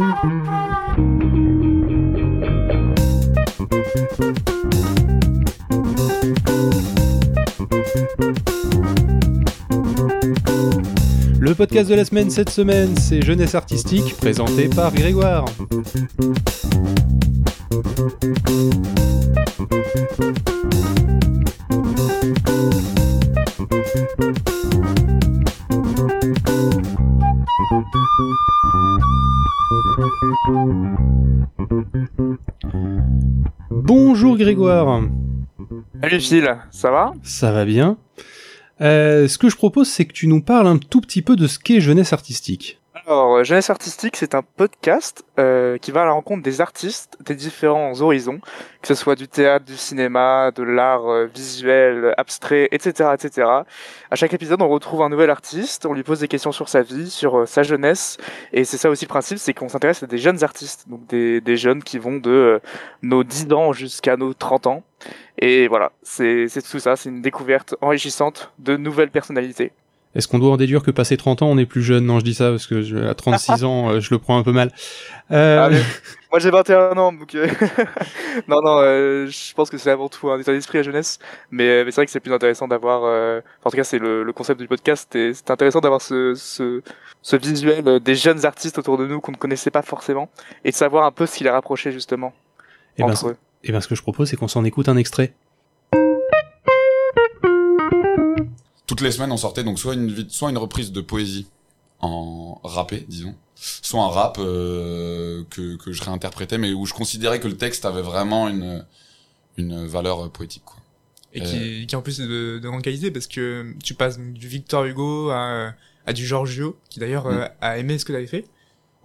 Le podcast de la semaine cette semaine, c'est Jeunesse artistique, présenté par Grégoire. Grégoire. Salut Phil, ça va? Ça va bien. Euh, ce que je propose, c'est que tu nous parles un tout petit peu de ce qu'est jeunesse artistique. Alors, euh, Jeunesse Artistique, c'est un podcast euh, qui va à la rencontre des artistes des différents horizons, que ce soit du théâtre, du cinéma, de l'art euh, visuel, abstrait, etc., etc. À chaque épisode, on retrouve un nouvel artiste, on lui pose des questions sur sa vie, sur euh, sa jeunesse, et c'est ça aussi le principe, c'est qu'on s'intéresse à des jeunes artistes, donc des, des jeunes qui vont de nos 10 ans jusqu'à nos 30 ans. Et voilà, c'est tout ça, c'est une découverte enrichissante de nouvelles personnalités. Est-ce qu'on doit en déduire que passé 30 ans, on est plus jeune? Non, je dis ça parce que je, à 36 ans, euh, je le prends un peu mal. Euh, Ah, mais moi j'ai 21 ans, donc euh, non, non, euh, je pense que c'est avant tout un état d'esprit à jeunesse, mais, mais c'est vrai que c'est plus intéressant d'avoir, euh, en tout cas c'est le, le concept du podcast, et c'est intéressant d'avoir ce, ce, ce visuel des jeunes artistes autour de nous qu'on ne connaissait pas forcément, et de savoir un peu ce qui les rapprochait justement et, ben, entre eux. et ben, ce que je propose, c'est qu'on s'en écoute un extrait. Toutes les semaines on sortait donc soit une soit une reprise de poésie en rappé disons soit un rap euh, que que je réinterprétais mais où je considérais que le texte avait vraiment une une valeur poétique quoi et Euh. qui, qui en plus est de, de grande qualité parce que tu passes du Victor Hugo à, à du Giorgio qui d'ailleurs Mm. euh, a aimé ce que tu avais fait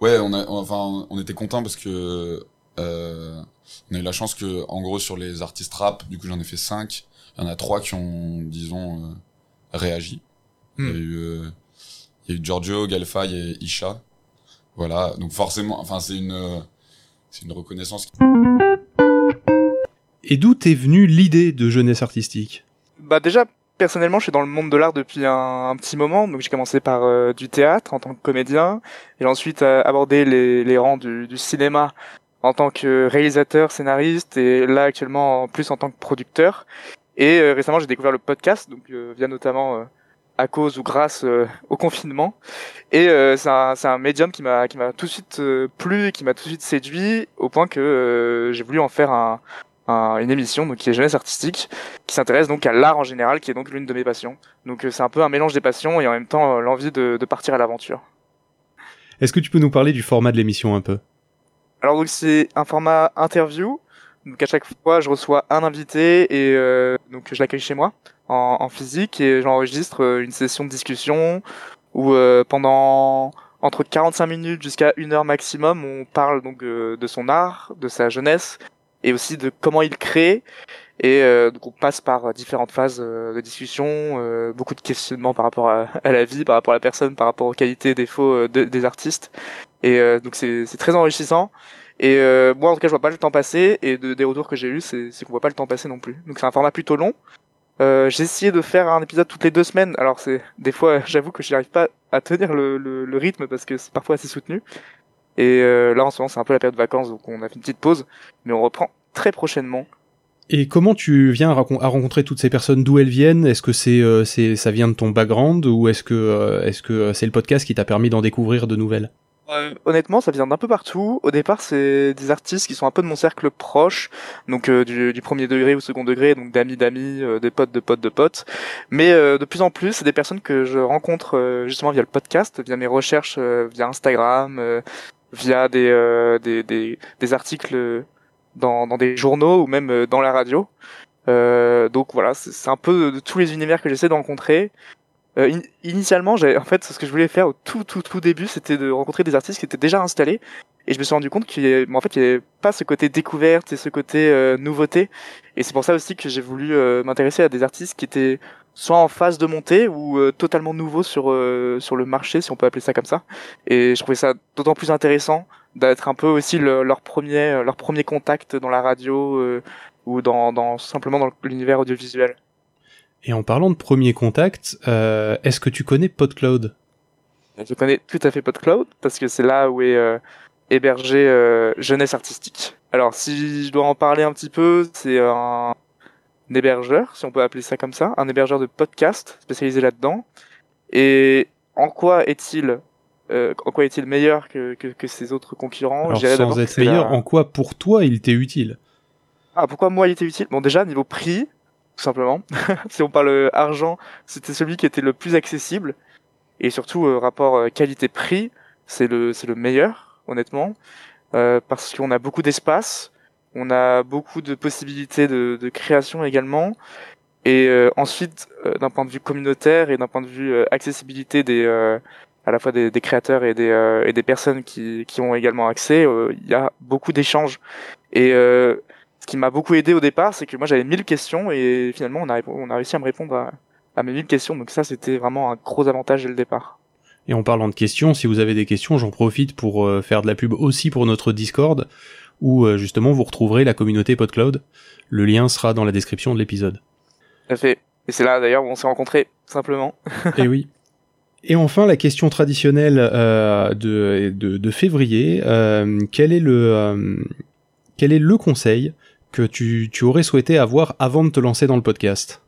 ouais on a enfin on était content parce que euh, on a eu la chance que en gros sur les artistes rap du coup j'en ai fait cinq il y en a trois qui ont disons réagi il y a Hmm. eu euh, il y a eu Giorgio Galfay et Isha voilà donc forcément enfin c'est une euh, c'est une reconnaissance Et d'où t'es venue l'idée de jeunesse artistique? Bah déjà, personnellement, je suis dans le monde de l'art depuis un, un petit moment. Donc j'ai commencé par euh, du théâtre en tant que comédien. J'ai ensuite euh, abordé les, les rangs du, du cinéma en tant que réalisateur, scénariste et là actuellement en plus en tant que producteur. Et euh, récemment, j'ai découvert le podcast, donc euh, via notamment euh, à cause ou grâce euh, au confinement. Et euh, c'est un, c'est un médium qui m'a qui m'a tout de suite euh, plu, qui m'a tout de suite séduit, au point que euh, j'ai voulu en faire un, un- une émission donc qui est jeunesse artistique qui s'intéresse donc à l'art en général, qui est donc l'une de mes passions. Donc euh, c'est un peu un mélange des passions et en même temps l'envie de, de partir à l'aventure. Est-ce que tu peux nous parler du format de l'émission un peu? Alors donc c'est un format interview. Donc à chaque fois je reçois un invité et euh, donc je l'accueille chez moi en, en physique et j'enregistre euh, une session de discussion où euh, pendant entre 45 minutes jusqu'à une heure maximum on parle donc euh, de son art, de sa jeunesse et aussi de comment il crée. Et euh, donc on passe par différentes phases euh, de discussion, beaucoup de questionnements par rapport à, à la vie, par rapport à la personne, par rapport aux qualités défauts de- des artistes. Et donc c'est très enrichissant et euh, moi, en tout cas, je vois pas le temps passer. Et de, des retours que j'ai eus, c'est qu'on voit pas le temps passer non plus. Donc c'est un format plutôt long. Euh, j'ai essayé de faire un épisode toutes les deux semaines. Alors c'est des fois, j'avoue que je n'arrive pas à tenir le, le, rythme parce que c'est parfois assez soutenu. Et euh, là, en ce moment, c'est un peu la période de vacances, donc on a fait une petite pause, mais on reprend très prochainement. Et comment tu viens à rencontrer toutes ces personnes? D'où elles viennent? Est-ce que c'est, euh, c'est, ça vient de ton background? Ou est-ce que, euh, est-ce que euh, c'est le podcast qui t'a permis d'en découvrir de nouvelles? Honnêtement, ça vient d'un peu partout. Au départ, c'est des artistes qui sont un peu de mon cercle proche, donc euh, du, premier degré ou second degré, donc d'amis d'amis, euh, des potes de potes de potes. Mais euh, de plus en plus, c'est des personnes que je rencontre euh, justement via le podcast, via mes recherches, via Instagram, via des, des, des, articles dans, des journaux ou même dans la radio. Donc voilà, c'est c'est un peu de tous les univers que j'essaie de rencontrer. Euh, in- initialement, j'ai en fait ce que je voulais faire au tout tout tout début, c'était de rencontrer des artistes qui étaient déjà installés. Et je me suis rendu compte qu'il y avait, en fait, il y avait pas ce côté découverte et ce côté euh, nouveauté. Et c'est pour ça aussi que j'ai voulu euh, m'intéresser à des artistes qui étaient soit en phase de montée ou euh, totalement nouveaux sur euh, sur le marché, si on peut appeler ça comme ça. Et je trouvais ça d'autant plus intéressant d'être un peu aussi le- leur premier leur premier contact dans la radio euh, ou dans, dans simplement dans l'univers audiovisuel. Et en parlant de premier contact, euh, est-ce que tu connais PodCloud? Je connais tout à fait PodCloud parce que c'est là où est euh, héberger euh, jeunesse artistique. Alors si je dois en parler un petit peu, c'est un, hébergeur, si on peut appeler ça comme ça, un hébergeur de podcast spécialisé là-dedans. Et en quoi est-il euh, en quoi est-il meilleur que, que, que, ses autres concurrents? Alors, Sans être meilleur, en quoi pour toi il t'est utile? Ah, pourquoi moi il était utile? Bon, déjà niveau prix, tout simplement. si on parle euh, argent, c'était celui qui était le plus accessible et surtout euh, rapport euh, qualité-prix, c'est le c'est le meilleur, honnêtement, parce qu'on a beaucoup d'espace, on a beaucoup de possibilités de, de création également. Et ensuite, d'un point de vue communautaire et d'un point de vue accessibilité des à la fois des, des créateurs et des, et des personnes qui, qui ont également accès, il y a beaucoup d'échanges. Et ce qui m'a beaucoup aidé au départ, c'est que moi j'avais 1000 questions et finalement on a, on a réussi à me répondre à, à mes 1000 questions. Donc ça, c'était vraiment un gros avantage dès le départ. Et en parlant de questions, si vous avez des questions, j'en profite pour euh, faire de la pub aussi pour notre Discord, où euh, justement vous retrouverez la communauté PodCloud. Le lien sera dans la description de l'épisode. Tout fait. Et c'est là d'ailleurs où on s'est rencontrés, simplement. Et oui. Et enfin, la question traditionnelle euh, de, de, de, février, quel est le quel est le conseil que tu, aurais souhaité avoir avant de te lancer dans le podcast.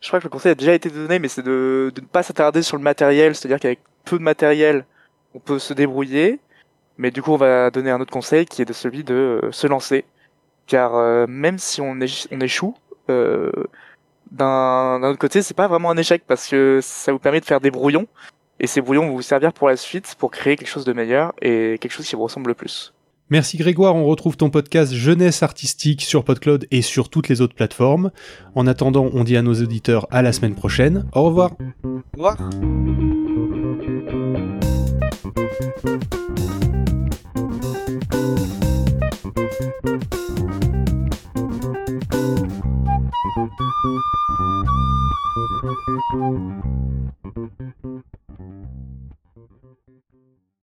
Je crois que le conseil a déjà été donné, mais c'est de, ne pas s'attarder sur le matériel, c'est-à-dire qu'avec peu de matériel, on peut se débrouiller, mais du coup on va donner un autre conseil qui est celui de euh, se lancer, car euh, même si on, on échoue, euh, d'un autre côté c'est pas vraiment un échec parce que ça vous permet de faire des brouillons, et ces brouillons vont vous servir pour la suite, pour créer quelque chose de meilleur et quelque chose qui vous ressemble le plus. Merci Grégoire, on retrouve ton podcast Jeunesse Artistique sur PodCloud et sur toutes les autres plateformes. En attendant, on dit à nos auditeurs à la semaine prochaine. Au revoir. Au revoir.